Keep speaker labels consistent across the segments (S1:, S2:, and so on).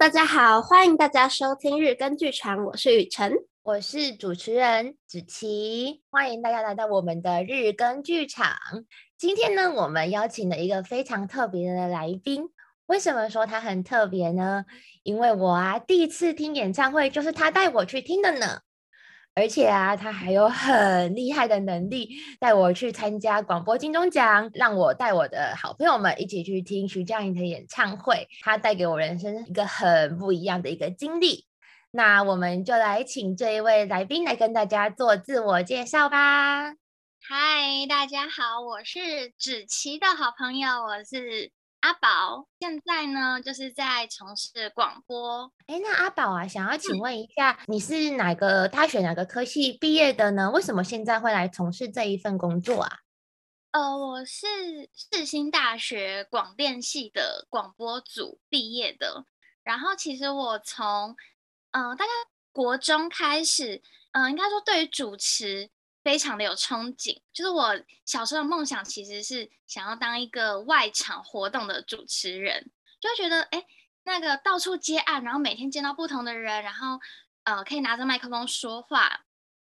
S1: 大家好，欢迎大家收听日更剧场，我是雨辰，
S2: 我是主持人子琪，欢迎大家来到我们的日更剧场。今天呢，我们邀请了一个非常特别的来宾。为什么说他很特别呢？因为我啊，第一次听演唱会就是他带我去听的呢。而且啊，他还有很厉害的能力，带我去参加广播金钟奖，让我带我的好朋友们一起去听徐佳莹的演唱会。他带给我人生一个很不一样的一个经历。那我们就来请这一位来宾来跟大家做自我介绍吧。
S3: 嗨，大家好，我是芷琪的好朋友，我是。阿宝现在呢，就是在从事广播。
S2: 哎，那阿宝啊，想要请问一下，嗯、你是哪个大学哪个科系毕业的呢？为什么现在会来从事这一份工作啊？
S3: 呃，我是世新大学广电系的广播组毕业的。然后，其实我从嗯、呃，大概国中开始，嗯、呃，应该说对于主持。非常的有憧憬，就是我小时候的梦想其实是想要当一个外场活动的主持人，就会觉得哎，那个到处接案，然后每天见到不同的人，然后呃可以拿着麦克风说话，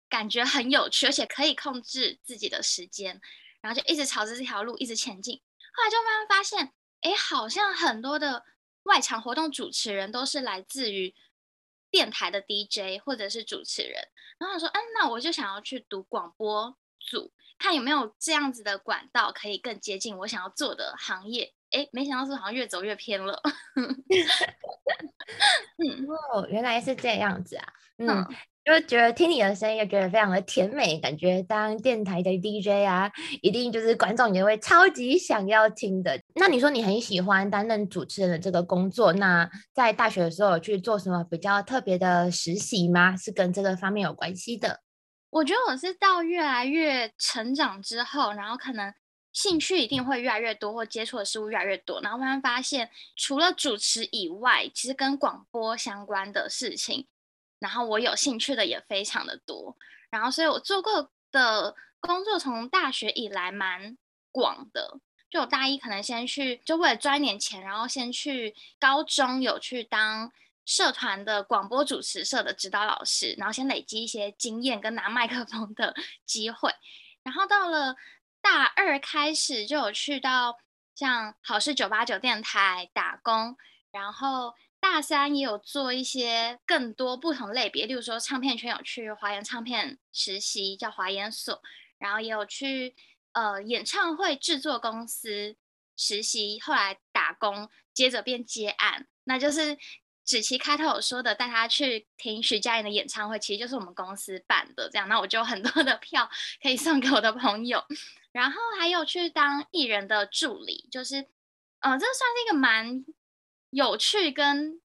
S3: 感觉很有趣，而且可以控制自己的时间，然后就一直朝着这条路一直前进。后来就慢慢发现，哎，好像很多的外场活动主持人都是来自于。电台的 DJ 或者是主持人，然后他说：“嗯，那我就想要去读广播组，看有没有这样子的管道可以更接近我想要做的行业。”哎，没想到是好像越走越偏了。
S2: 嗯，哦，原来是这样子啊。嗯。嗯就觉得听你的声音，也觉得非常的甜美，感觉当电台的 DJ 啊，一定就是观众也会超级想要听的。那你说你很喜欢担任主持人的这个工作，那在大学的时候有去做什么比较特别的实习吗？是跟这个方面有关系的？
S3: 我觉得我是到越来越成长之后，然后可能兴趣一定会越来越多，或接触的事物越来越多，然后慢慢发现，除了主持以外，其实跟广播相关的事情。然后我有兴趣的也非常的多，然后所以我做过的工作从大学以来蛮广的，就我大一可能先去就为了赚一点钱，然后先去高中有去当社团的广播主持社的指导老师，然后先累积一些经验跟拿麦克风的 机会，然后到了大二开始就有去到像好事九八九电台打工，然后。大三也有做一些更多不同类别，例如说唱片圈有去华研唱片实习，叫华研所，然后也有去呃演唱会制作公司实习，后来打工，接着变接案，那就是子琪开头有说的，带他去听徐佳莹的演唱会，其实就是我们公司办的，这样，那我就有很多的票可以送给我的朋友，然后还有去当艺人的助理，就是呃，这算是一个蛮。有趣跟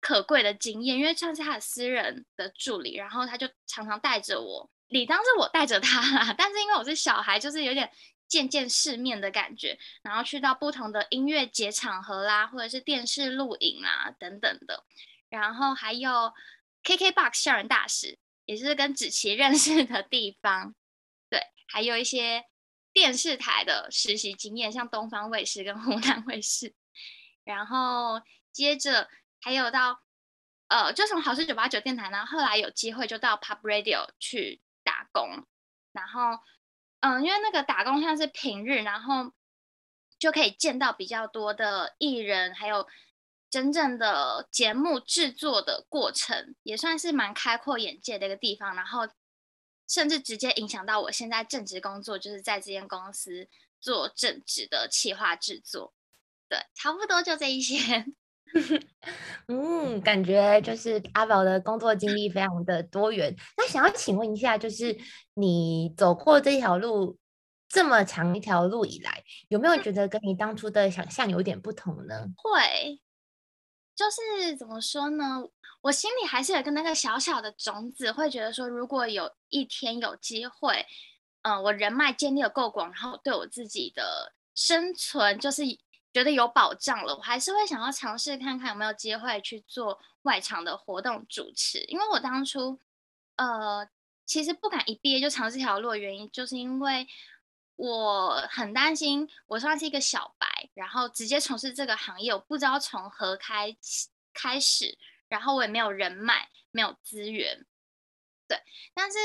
S3: 可贵的经验，因为像是他的私人的助理，然后他就常常带着我，理当是我带着他啦。但是因为我是小孩，就是有点见见世面的感觉，然后去到不同的音乐节场合啦，或者是电视录影啊等等的，然后还有 KKBOX 校园大使，也是跟子琪认识的地方。对，还有一些电视台的实习经验，像东方卫视跟湖南卫视。然后接着还有到，呃，就从好事酒吧酒电台，然后后来有机会就到 Pub Radio 去打工，然后，嗯，因为那个打工像是平日，然后就可以见到比较多的艺人，还有真正的节目制作的过程，也算是蛮开阔眼界的一个地方，然后甚至直接影响到我现在正职工作，就是在这间公司做正职的企划制作。对，差不多就这一些。
S2: 嗯，感觉就是阿宝的工作经历非常的多元。那想要请问一下，就是你走过这条路这么长一条路以来，有没有觉得跟你当初的想象有点不同呢？
S3: 会，就是怎么说呢？我心里还是有个那个小小的种子，会觉得说，如果有一天有机会，嗯、呃，我人脉建立的够广，然后对我自己的生存就是。觉得有保障了，我还是会想要尝试看看有没有机会去做外场的活动主持。因为我当初，呃，其实不敢一毕业就尝试这条路的原因，就是因为我很担心我算是一个小白，然后直接从事这个行业，我不知道从何开开始，然后我也没有人脉，没有资源，对。但是，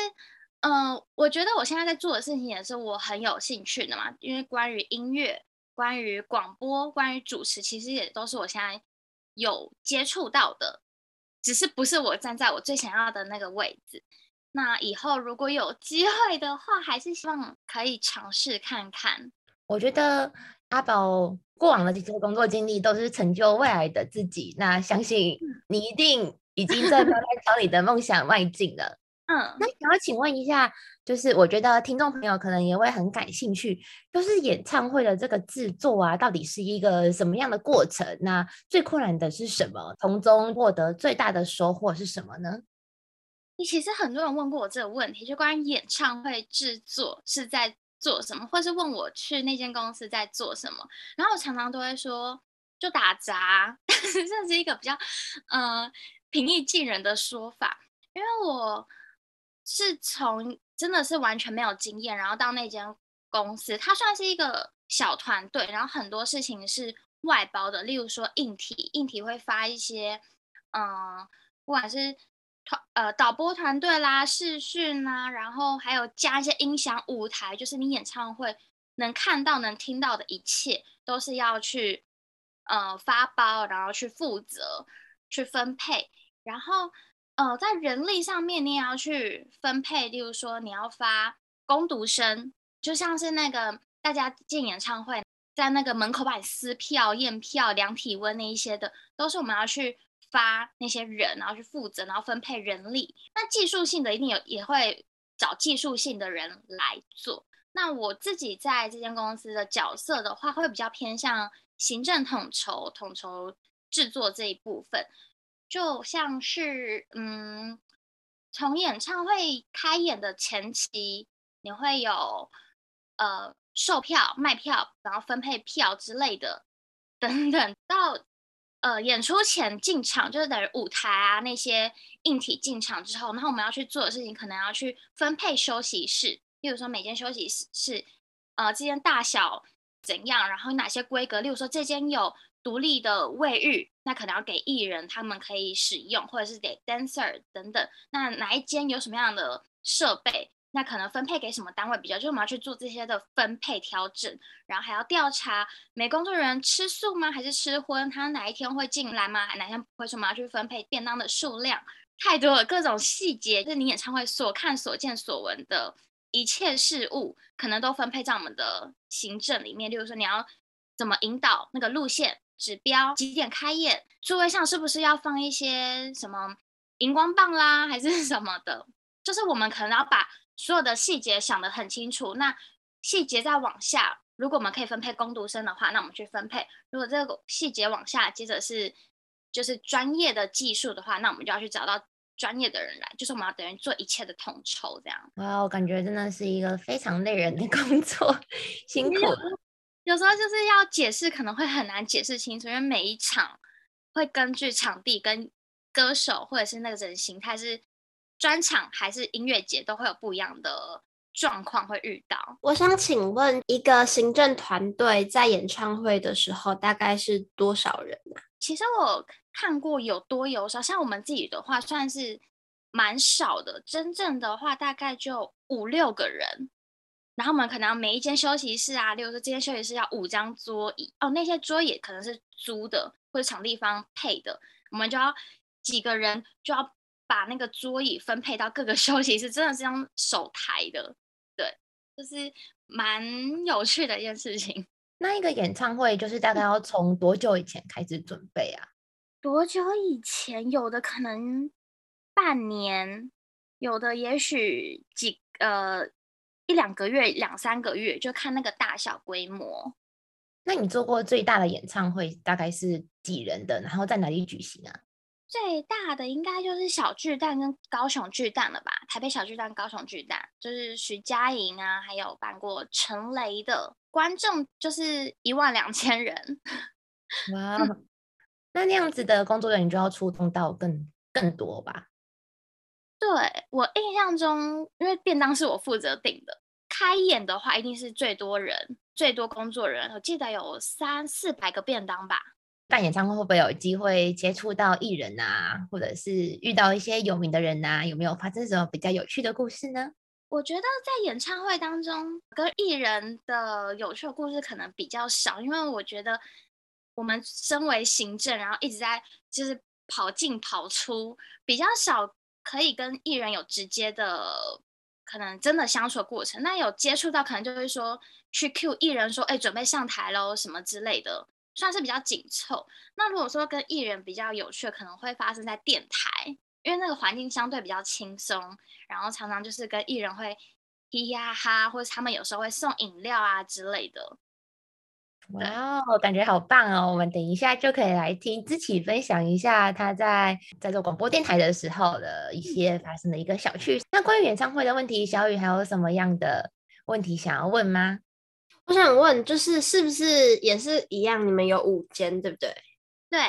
S3: 嗯、我觉得我现在在做的事情也是我很有兴趣的嘛，因为关于音乐、关于广播、关于主持，其实也都是我现在有接触到的，只是不是我站在我最想要的那个位置。那以后如果有机会的话，还是希望可以尝试看看。
S2: 我觉得阿宝过往的这些工作经历都是成就未来的自己。那相信你一定已经在慢慢朝你的梦想迈进了。
S3: 嗯，
S2: 那想要请问一下，就是我觉得听众朋友可能也会很感兴趣，就是演唱会的这个制作啊，到底是一个什么样的过程？那最困难的是什么？从中获得最大的收获是什么呢？
S3: 你其实很多人问过我这个问题，就关于演唱会制作是在做什么，或是问我去那间公司在做什么，然后我常常都会说就打杂，这是一个比较呃平易近人的说法，因为我是从真的是完全没有经验，然后到那间公司，它算是一个小团队，然后很多事情是外包的，例如说硬体，硬体会发一些嗯、不管是。团呃导播团队啦，视讯啦，然后还有加一些音响舞台，就是你演唱会能看到、能听到的一切，都是要去呃发包，然后去负责、去分配。然后呃在人力上面，你也要去分配。例如说，你要发工读生，就像是那个大家进演唱会，在那个门口帮你撕票、验票、量体温那一些的，都是我们要去。发那些人，然后去负责，然后分配人力。那技术性的一定有，也会找技术性的人来做。那我自己在这间公司的角色的话，会比较偏向行政统筹、统筹制作这一部分。就像是，嗯，从演唱会开演的前期，你会有呃售票、卖票，然后分配票之类的，等等到。呃，演出前进场就是等于舞台啊那些硬体进场之后，然后我们要去做的事情，可能要去分配休息室，例如说每间休息室是呃这间大小怎样，然后哪些规格，例如说这间有独立的卫浴，那可能要给艺人他们可以使用，或者是给 dancer 等等，那哪一间有什么样的设备？那可能分配给什么单位比较？就是我们要去做这些的分配调整，然后还要调查每工作人员吃素吗？还是吃荤？他哪一天会进来吗？哪天不会？说我们要去分配便当的数量，太多了，各种细节，就是你演唱会所看所见所闻的一切事物，可能都分配在我们的行政里面。例如说，你要怎么引导那个路线指标？几点开业？座位上是不是要放一些什么荧光棒啦，还是什么的？就是我们可能要把。所有的细节想得很清楚，那细节再往下，如果我们可以分配工读生的话，那我们去分配；如果这个细节往下，接着是就是专业的技术的话，那我们就要去找到专业的人来，就是我们要等于做一切的统筹这样。
S2: 哇，我感觉真的是一个非常累人的工作，辛苦了。
S3: 有时候就是要解释，可能会很难解释清楚，因为每一场会根据场地跟歌手或者是那个人形态是。专场还是音乐节都会有不一样的状况会遇到。
S1: 我想请问，一个行政团队在演唱会的时候大概是多少人呢？
S3: 其实我看过有多有少，像我们自己的话算是蛮少的。真正的话大概就五六个人，然后我们可能每一间休息室啊，例如说这间休息室要五张桌椅哦，那些桌椅可能是租的或者场地方配的，我们就要几个人就要。把那个桌椅分配到各个 休息室，真的是用手抬的，对，就是蛮有趣的一件事情。
S2: 那一个演唱会就是大概要从多久以前开始准备啊？
S3: 多久以前？有的可能半年，有的也许几呃一两个月、两三个月，就看那个大小规模。
S2: 那你做过最大的演唱会大概是几人的？然后在哪里举行啊？
S3: 最大的应该就是小巨蛋跟高雄巨蛋了吧？台北小巨蛋、高雄巨蛋，就是徐佳莹啊，还有办过陈雷的观众，就是一万两千人。
S2: 哇，那那样子的工作人员就要出动到更更多吧？
S3: 对，我印象中，因为便当是我负责订的，开演的话一定是最多人、最多工作人员，我记得有三四百个便当吧。
S2: 办演唱会会不会有机会接触到艺人啊，或者是遇到一些有名的人啊？有没有发生什么比较有趣的故事呢？
S3: 我觉得在演唱会当中，跟艺人的有趣的故事可能比较少，因为我觉得我们身为行政，然后一直在就是跑进跑出，比较少可以跟艺人有直接的。可能真的相处的过程，那有接触到，可能就会说去 Q 艺人说，哎，准备上台喽，什么之类的，算是比较紧凑。那如果说跟艺人比较有趣，可能会发生在电台，因为那个环境相对比较轻松，然后常常就是跟艺人会嘻嘻哈哈，或者他们有时候会送饮料啊之类的。
S2: 哇哦，感觉好棒哦！我们等一下就可以来听自己分享一下他在在做广播电台的时候的一些发生的一个小趣事。那关于演唱会的问题，小雨还有什么样的问题想要问吗？
S1: 我想问，就是是不是也是一样？你们有五间，对不对？
S3: 对。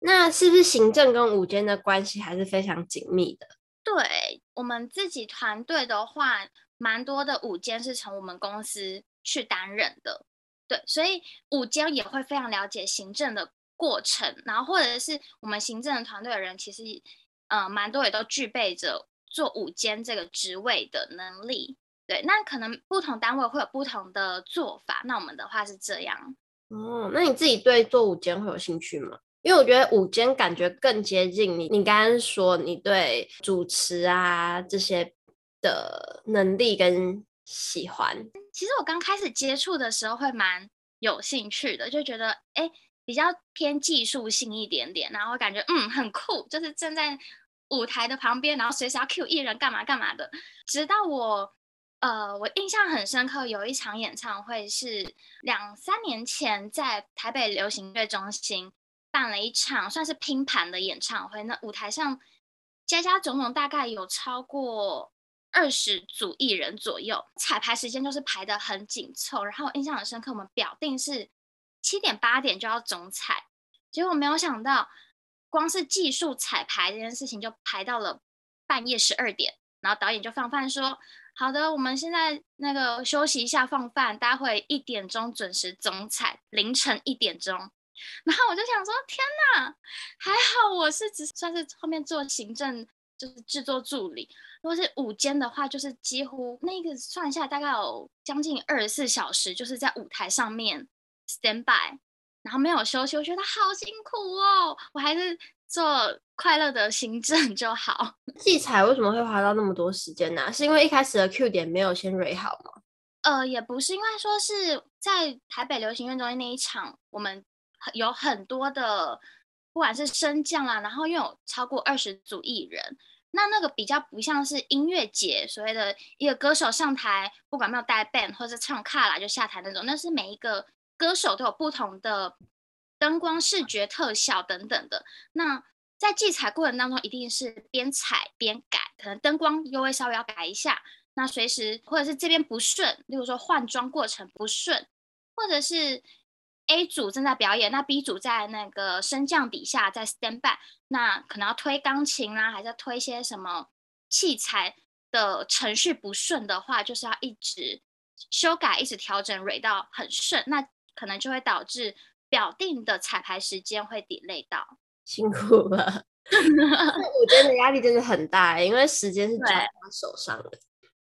S1: 那是不是行政跟五间的关系还是非常紧密的？
S3: 对，我们自己团队的话，蛮多的五间是从我们公司去担任的。对，所以午间也会非常了解行政的过程，然后或者是我们行政的团队的人，其实呃蛮多也都具备着做午间这个职位的能力。对，那可能不同单位会有不同的做法。那我们的话是这样。
S1: 哦，那你自己对做午间会有兴趣吗？因为我觉得午间感觉更接近你。你刚刚说你对主持啊这些的能力跟喜欢。
S3: 其实我刚开始接触的时候会蛮有兴趣的，就觉得哎比较偏技术性一点点，然后感觉嗯很酷，就是站在舞台的旁边，然后随时要 cue 艺人干嘛干嘛的。直到我呃我印象很深刻，有一场演唱会是两三年前在台北流行乐中心办了一场算是拼盘的演唱会，那舞台上加加总总大概有超过。二十组艺人左右，彩排时间就是排得很紧凑。然后印象很深刻，我们表定是七点八点就要总彩，结果没有想到，光是技术彩排这件事情就排到了半夜十二点。然后导演就放饭说：“好的，我们现在那个休息一下放饭，待会一点钟准时总彩，凌晨一点钟。”然后我就想说：“天哪，还好我是只算是后面做行政，就是制作助理。”如果是午间的话，就是几乎那个算下来大概有将近二十四小时，就是在舞台上面 stand by，然后没有休息，我觉得好辛苦哦。我还是做快乐的行政 就好。
S1: 器材为什么会花到那么多时间呢、啊？是因为一开始的 Q 点没有先 ready 好吗？
S3: 呃，也不是，因为说是在台北流行音乐中心那一场，我们有很多的，不管是升降啦，然后又有超过二十组艺人。那那个比较不像是音乐节，所谓的一个歌手上台，不管没有带 band 或者唱卡拉就下台那种，那是每一个歌手都有不同的灯光、视觉特效等等的。那在记彩过程当中，一定是边踩边改，可能灯光又会稍微要改一下。那随时或者是这边不顺，例如说换装过程不顺，或者是。A 组正在表演，那 B 组在那个升降底下在 stand by，那可能要推钢琴啦，还是要推一些什么器材的程序不顺的话，就是要一直修改，一直调整，ready 到很顺，那可能就会导致表定的彩排时间会 delay 到。
S1: 辛苦了，我觉得压力真的很大，因为时间是抓在他手上的。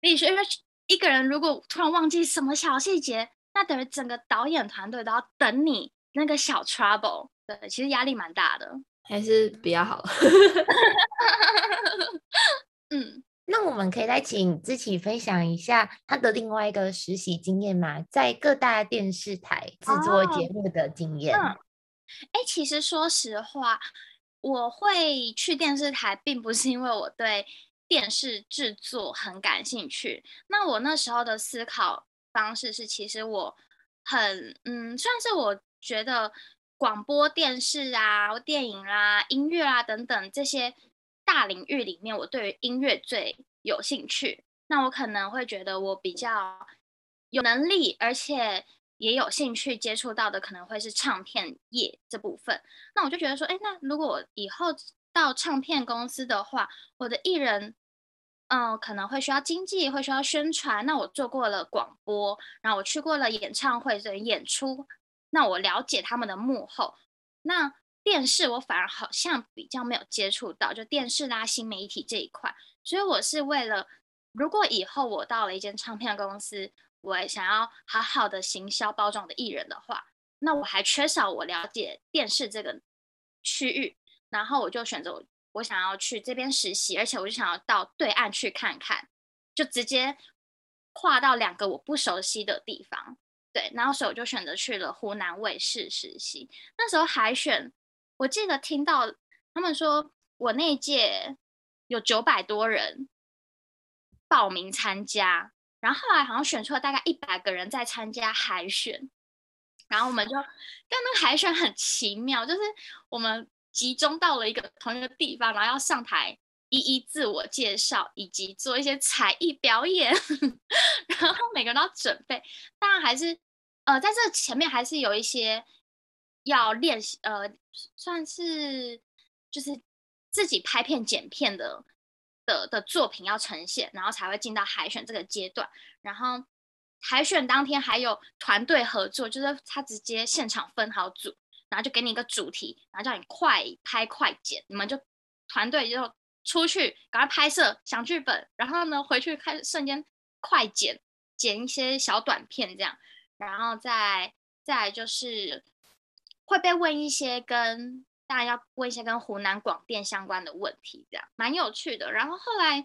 S3: 你说，因为一个人如果突然忘记什么小细节。那等于整个导演团队都要等你那个小 trouble，对，其实压力蛮大的，
S1: 还是比较好。
S2: 嗯，那我们可以再请自己分享一下他的另外一个实习经验吗？在各大电视台制作节目的经验。哎、哦
S3: 嗯欸，其实说实话，我会去电视台，并不是因为我对电视制作很感兴趣。那我那时候的思考。方式是，其实我很嗯，算是我觉得广播电视啊、电影啦、啊、音乐啊等等这些大领域里面，我对于音乐最有兴趣。那我可能会觉得我比较有能力，而且也有兴趣接触到的，可能会是唱片业这部分。那我就觉得说，哎，那如果以后到唱片公司的话，我的艺人。嗯，可能会需要经纪，会需要宣传。那我做过了广播，然后我去过了演唱会的演出，那我了解他们的幕后。那电视我反而好像比较没有接触到，就电视啦、新媒体这一块。所以我是为了，如果以后我到了一间唱片公司，我也想要好好的行销包装的艺人的话，那我还缺少我了解电视这个区域，然后我就选择，我想要去这边实习，而且我就想要到对岸去看看，就直接跨到两个我不熟悉的地方。对，然后所以我就选择去了湖南卫视实习。那时候海选，我记得听到他们说我那一届。有九百多人报名参加，然后后来好像选出了大概一百个人在参加海选，然后我们就，但那个海选很奇妙，就是我们集中到了一个同一个地方，然后要上台一一自我介绍，以及做一些才艺表演，然后每个人都要准备，当然还是呃在这前面还是有一些要练习，呃算是就是。自己拍片剪片的的的作品要呈现，然后才会进到海选这个阶段。然后海选当天还有团队合作，就是他直接现场分好组，然后就给你一个主题，然后叫你快拍快剪，你们就团队就出去赶快拍摄想剧本，然后呢回去开瞬间快剪剪一些小短片这样，然后再再就是会被问一些跟。当然要问一些跟湖南广电相关的问题，这样蛮有趣的。然后后来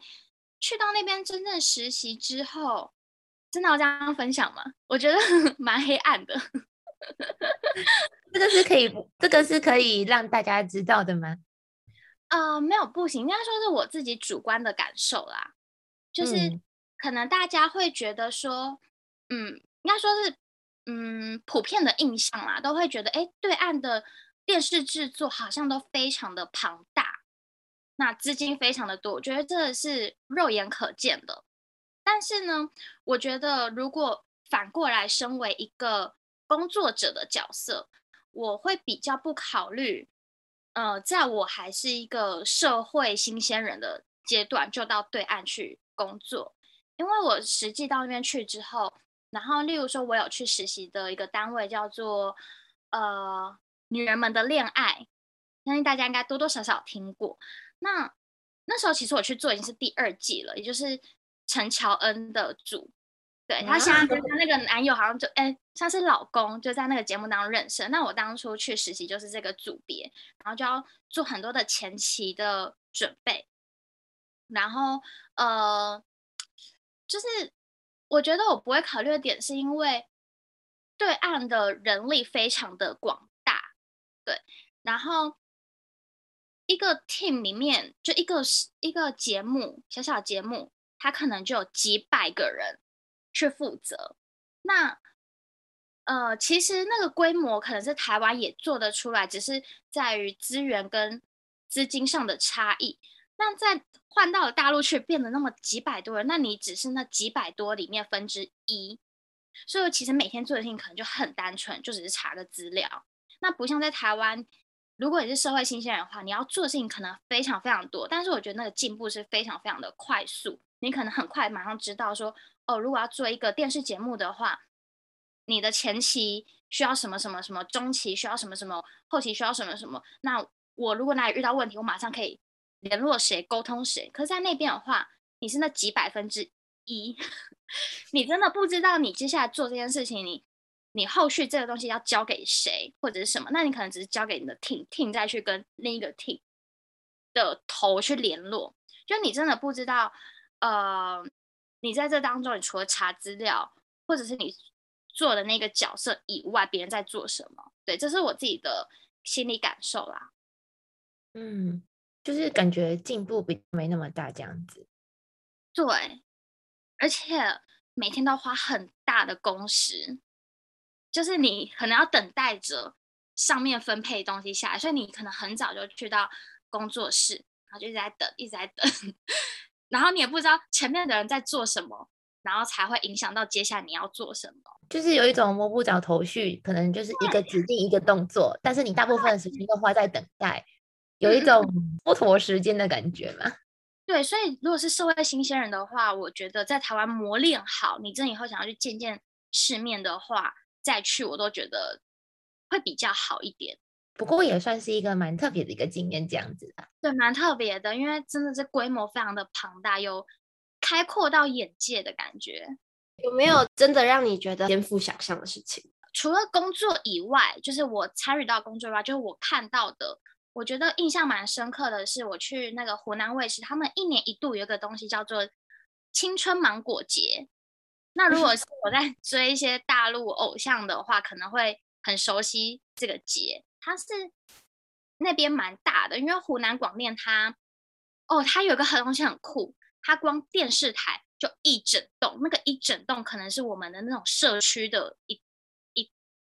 S3: 去到那边真正实习之后，真的要这样分享吗？我觉得 蛮黑暗的。
S2: 这个是可以，这个是可以让大家知道的吗？
S3: 啊、呃，没有不行，应该说是我自己主观的感受啦。就是可能大家会觉得说，嗯，应该说是嗯普遍的印象啦，都会觉得哎，对岸的。电视制作好像都非常的庞大，那资金非常的多，我觉得这是肉眼可见的。但是呢，我觉得如果反过来，身为一个工作者的角色，我会比较不考虑，呃，在我还是一个社会新鲜人的阶段，就到对岸去工作，因为我实际到那边去之后，然后例如说，我有去实习的一个单位叫做，呃。女人们的恋爱，相信大家应该多多少少听过。那那时候其实我去做已经是第二季了，也就是陈乔恩的组。对，她现在跟她那个男友好像就哎，像是老公，就在那个节目当中认识。那我当初去实习就是这个组别，然后就要做很多的前期的准备。然后呃，就是我觉得我不会考虑的点是因为对岸的人力非常的广大。对，然后一个 team 里面就一个一个节目，小小节目，它可能就有几百个人去负责。那呃，其实那个规模可能是台湾也做得出来，只是在于资源跟资金上的差异。那在换到了大陆去，变得那么几百多人，那你只是那几百多里面分之一，所以其实每天做的事情可能就很单纯，就只是查个资料。那不像在台湾，如果你是社会新鲜人的话，你要做的事情可能非常非常多。但是我觉得那个进步是非常非常的快速，你可能很快马上知道说，哦，如果要做一个电视节目的话，你的前期需要什么什么什么，中期需要什么什么，后期需要什么什么。那我如果哪里遇到问题，我马上可以联络谁，沟通谁。可是在那边的话，你是那几百分之一，你真的不知道你接下来做这件事情，你。你后续这个东西要交给谁或者是什么？那你可能只是交给你的 team，team 再去跟另一个 team 的头去联络。就你真的不知道，呃，你在这当中，你除了查资料，或者是你做的那个角色以外，别人在做什么？对，这是我自己的心理感受啦。
S2: 嗯，就是感觉进步比没那么大这样子。
S3: 对，而且每天都花很大的工时。就是你可能要等待着上面分配东西下来，所以你可能很早就去到工作室，然后就一直在等，一直在等，然后你也不知道前面的人在做什么，然后才会影响到接下来你要做什么。
S2: 就是有一种摸不着头绪，可能就是一个指定一个动作，但是你大部分的时间都花在等待，有一种蹉跎时间的感觉嘛。
S3: 对，所以如果是社会新鲜人的话，我觉得在台湾磨练好，你真的以后想要去见见世面的话。再去我都觉得会比较好一点。
S2: 不过也算是一个蛮特别的一个经验，这样子的。
S3: 对，蛮特别的，因为真的是规模非常的庞大，有开阔到眼界的感觉。
S1: 有没有真的让你觉得颠覆想象的事情？
S3: 除了工作以外，就是我参与到工作以外，就是我看到的，我觉得印象蛮深刻的是，我去那个湖南卫视，他们一年一度有一个东西叫做青春芒果节。那如果是我在 追一些大陆偶像的话，可能会很熟悉这个节。它是那边蛮大的，因为湖南广电它，哦，它有个很东西很酷，它光电视台就一整栋，那个一整栋可能是我们的那种社区的一一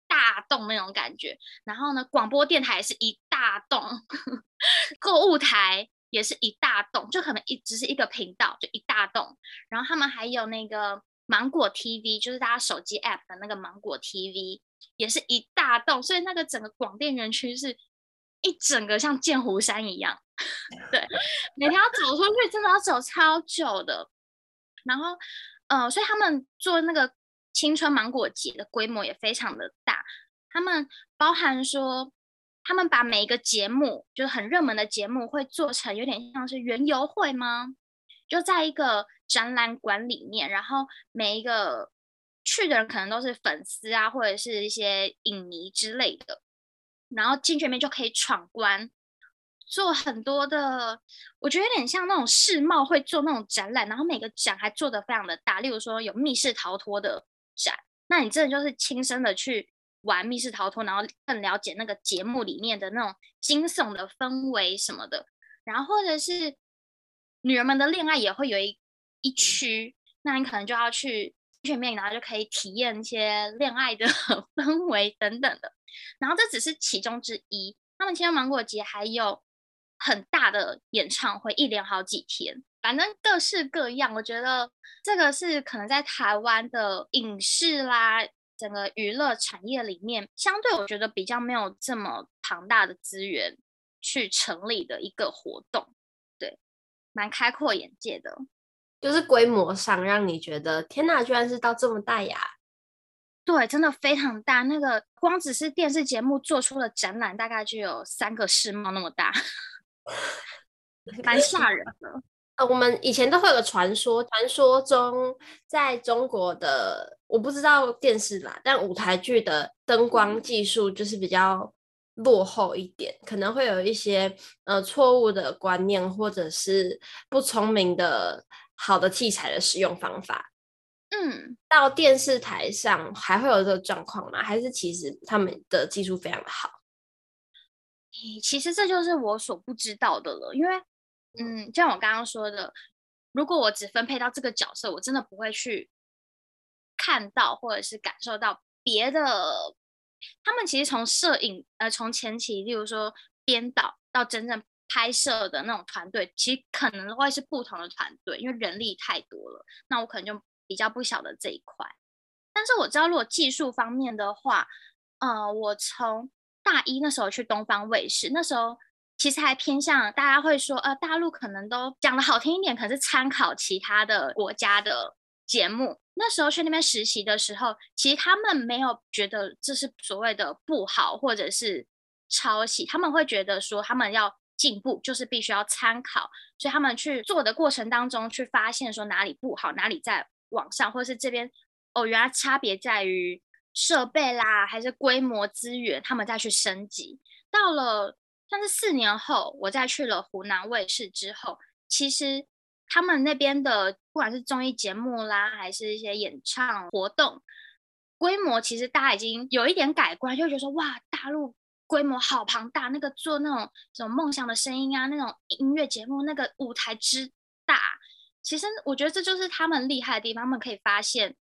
S3: 大栋那种感觉。然后呢，广播电台也是一大栋，购物台也是一大栋，就可能一只是一个频道就一大栋。然后他们还有那个芒果 TV，就是大家手机 app 的那个芒果 TV。也是一大栋，所以那个整个广电园区是一整个像剑湖山一样，对，每天要走出去真的要走超久的。然后，呃，所以他们做那个青春芒果节的规模也非常的大。他们包含说，他们把每一个节目，就是很热门的节目，会做成有点像是园游会吗？就在一个展览馆里面，然后每一个。去的人可能都是粉丝啊，或者是一些影迷之类的，然后进去里面就可以闯关，做很多的，我觉得有点像那种世贸会做那种展览，然后每个展还做的非常的大，例如说有密室逃脱的展，那你真的就是亲身的去玩密室逃脱，然后更了解那个节目里面的那种惊悚的氛围什么的，然后或者是女人们的恋爱也会有一一区，那你可能就要去。全面，然后就可以体验一些恋爱的 氛围等等的。然后这只是其中之一。他们青春芒果节还有很大的演唱会，一连好几天，反正各式各样。我觉得这个是可能在台湾的影视啦，整个娱乐产业里面，相对我觉得比较没有这么庞大的资源去成立的一个活动。对，蛮开阔眼界的。
S1: 就是规模上让你觉得天哪，居然是到这么大呀！
S3: 对，真的非常大。那个光只是电视节目做出的展览，大概就有三个世贸那么大，蛮吓人的。
S1: 呃，我们以前都会有个传说，传说中在中国的我不知道电视啦，但舞台剧的灯光技术就是比较落后一点，可能会有一些呃错误的观念，或者是不聪明的。好的器材的使用方法，
S3: 嗯，
S1: 到电视台上还会有这个状况吗？还是其实他们的技术非常的好？
S3: 其实这就是我所不知道的了，因为，嗯，就像我刚刚说的，如果我只分配到这个角色，我真的不会去看到或者是感受到别的。他们其实从摄影，呃，从前期，例如说编导到真正。拍摄的那种团队，其实可能会是不同的团队，因为人力太多了。那我可能就比较不晓得这一块。但是我知道，如果技术方面的话，呃，我从大一那时候去东方卫视，那时候其实还偏向大家会说，呃，大陆可能都讲的好听一点，可是参考其他的国家的节目。那时候去那边实习的时候，其实他们没有觉得这是所谓的不好或者是抄袭，他们会觉得说他们要。进步就是必须要参考，所以他们去做的过程当中，去发现说哪里不好，哪里在往上，或是这边哦，原来差别在于设备啦，还是规模资源，他们再去升级。到了像是四年后，我再去了湖南卫视之后，其实他们那边的不管是综艺节目啦，还是一些演唱活动，规模其实大家已经有一点改观，就觉得说哇，大陆。规模好庞大，那个做那种什么梦想的声音啊，那种音乐节目，那个舞台之大，其实我觉得这就是他们厉害的地方，他们可以发现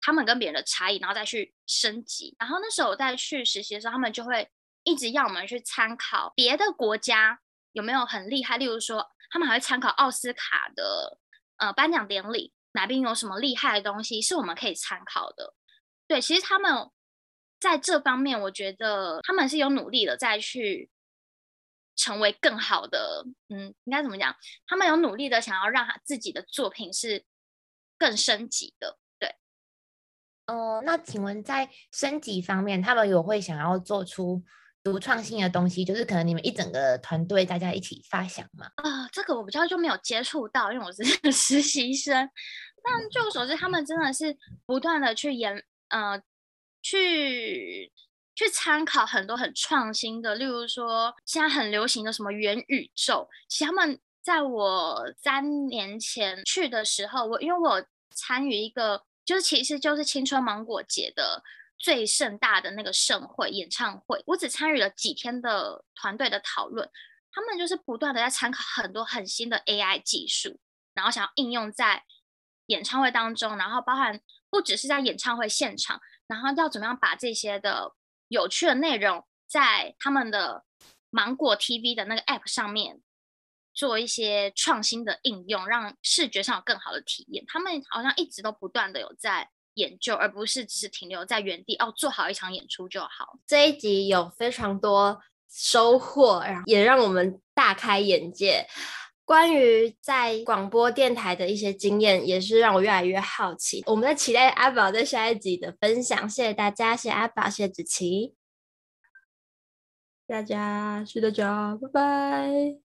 S3: 他们跟别人的差异，然后再去升级。然后那时候我在去实习的时候，他们就会一直要我们去参考别的国家有没有很厉害，例如说他们还会参考奥斯卡的呃颁奖典礼，哪边有什么厉害的东西是我们可以参考的。对，其实他们。在这方面，我觉得他们是有努力的，再去成为更好的。嗯，应该怎么讲？他们有努力的想要让他自己的作品是更升级的。对。
S2: 哦、呃，那请问在升级方面，他们有会想要做出独创性的东西，就是可能你们一整个团队大家一起发想嘛？
S3: 啊、呃，这个我比较就没有接触到，因为我是 实习生。但据我所知，他们真的是不断的去研，呃，去去参考很多很创新的，例如说现在很流行的什么元宇宙。其实他们在我三年前去的时候，我因为我参与一个，就是其实就是青春芒果节的。最盛大的那个盛会演唱会，我只参与了几天的团队的讨论，他们就是不断的在参考很多很新的 AI 技术，然后想要应用在演唱会当中，然后包含不只是在演唱会现场，然后要怎么样把这些的有趣的内容在他们的芒果 TV 的那个 App 上面做一些创新的应用，让视觉上有更好的体验。他们好像一直都不断的有在。研究，而不是只是停留在原地哦，做好一场演出就好。
S1: 这一集有非常多收获，然后也让我们大开眼界。关于在广播电台的一些经验，也是让我越来越好奇。我们在期待阿宝在下一集的分享。谢谢大家，谢谢阿宝，谢谢子琪，大家，谢谢大家，拜拜。